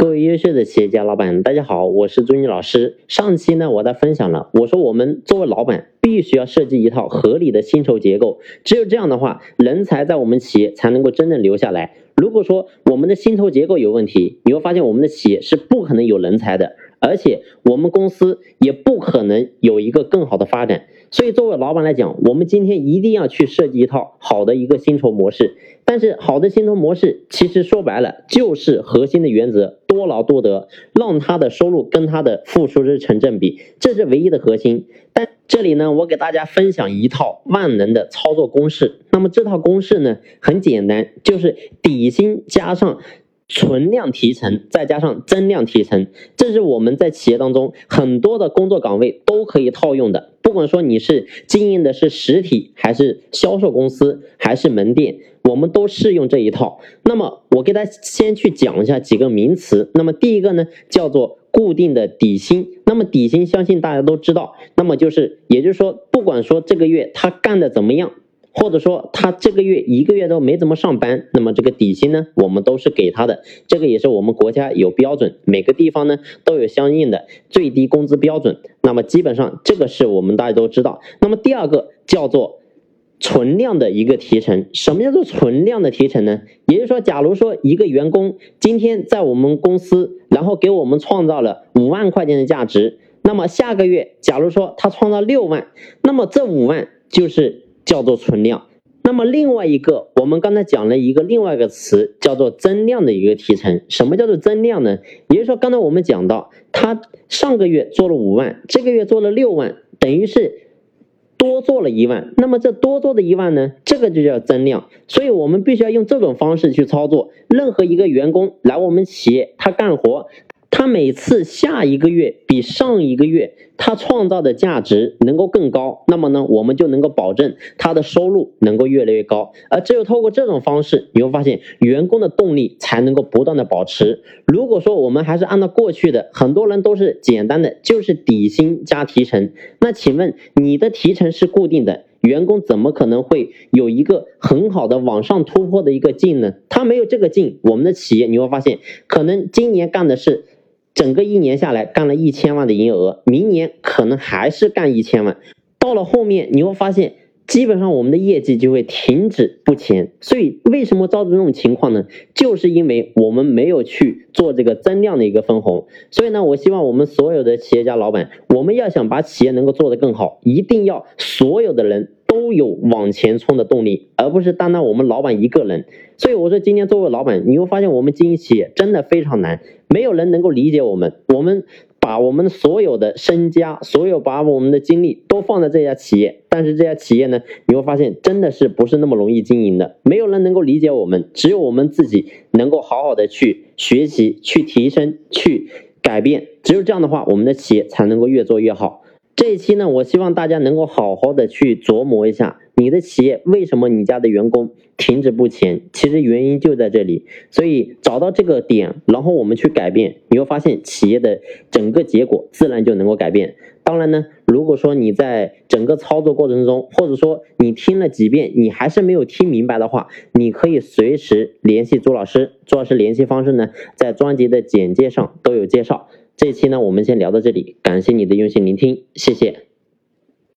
各位优秀的企业家老板，大家好，我是朱妮老师。上期呢，我在分享了，我说我们作为老板，必须要设计一套合理的薪酬结构，只有这样的话，人才在我们企业才能够真正留下来。如果说我们的薪酬结构有问题，你会发现我们的企业是不可能有人才的，而且我们公司也不可能有一个更好的发展。所以，作为老板来讲，我们今天一定要去设计一套好的一个薪酬模式。但是，好的薪酬模式其实说白了就是核心的原则：多劳多得，让他的收入跟他的付出是成正比，这是唯一的核心。但这里呢，我给大家分享一套万能的操作公式。那么这套公式呢，很简单，就是底薪加上。存量提成再加上增量提成，这是我们在企业当中很多的工作岗位都可以套用的。不管说你是经营的是实体还是销售公司还是门店，我们都适用这一套。那么我给大家先去讲一下几个名词。那么第一个呢，叫做固定的底薪。那么底薪相信大家都知道，那么就是也就是说，不管说这个月他干的怎么样。或者说他这个月一个月都没怎么上班，那么这个底薪呢，我们都是给他的。这个也是我们国家有标准，每个地方呢都有相应的最低工资标准。那么基本上这个是我们大家都知道。那么第二个叫做存量的一个提成。什么叫做存量的提成呢？也就是说，假如说一个员工今天在我们公司，然后给我们创造了五万块钱的价值，那么下个月假如说他创造六万，那么这五万就是。叫做存量，那么另外一个，我们刚才讲了一个另外一个词，叫做增量的一个提成。什么叫做增量呢？也就是说，刚才我们讲到，他上个月做了五万，这个月做了六万，等于是多做了一万。那么这多做的一万呢，这个就叫增量。所以我们必须要用这种方式去操作。任何一个员工来我们企业，他干活。他每次下一个月比上一个月他创造的价值能够更高，那么呢，我们就能够保证他的收入能够越来越高。而只有透过这种方式，你会发现员工的动力才能够不断的保持。如果说我们还是按照过去的，很多人都是简单的就是底薪加提成，那请问你的提成是固定的，员工怎么可能会有一个很好的往上突破的一个劲呢？他没有这个劲，我们的企业你会发现，可能今年干的是。整个一年下来干了一千万的营业额，明年可能还是干一千万。到了后面你会发现，基本上我们的业绩就会停止不前。所以为什么造成这种情况呢？就是因为我们没有去做这个增量的一个分红。所以呢，我希望我们所有的企业家老板，我们要想把企业能够做得更好，一定要所有的人。都有往前冲的动力，而不是单单我们老板一个人。所以我说，今天作为老板，你会发现我们经营企业真的非常难，没有人能够理解我们。我们把我们所有的身家，所有把我们的精力都放在这家企业，但是这家企业呢，你会发现真的是不是那么容易经营的。没有人能够理解我们，只有我们自己能够好好的去学习、去提升、去改变。只有这样的话，我们的企业才能够越做越好。这一期呢，我希望大家能够好好的去琢磨一下，你的企业为什么你家的员工停滞不前？其实原因就在这里。所以找到这个点，然后我们去改变，你会发现企业的整个结果自然就能够改变。当然呢，如果说你在整个操作过程中，或者说你听了几遍，你还是没有听明白的话，你可以随时联系朱老师。朱老师联系方式呢，在专辑的简介上都有介绍。这一期呢，我们先聊到这里，感谢你的用心聆听，谢谢。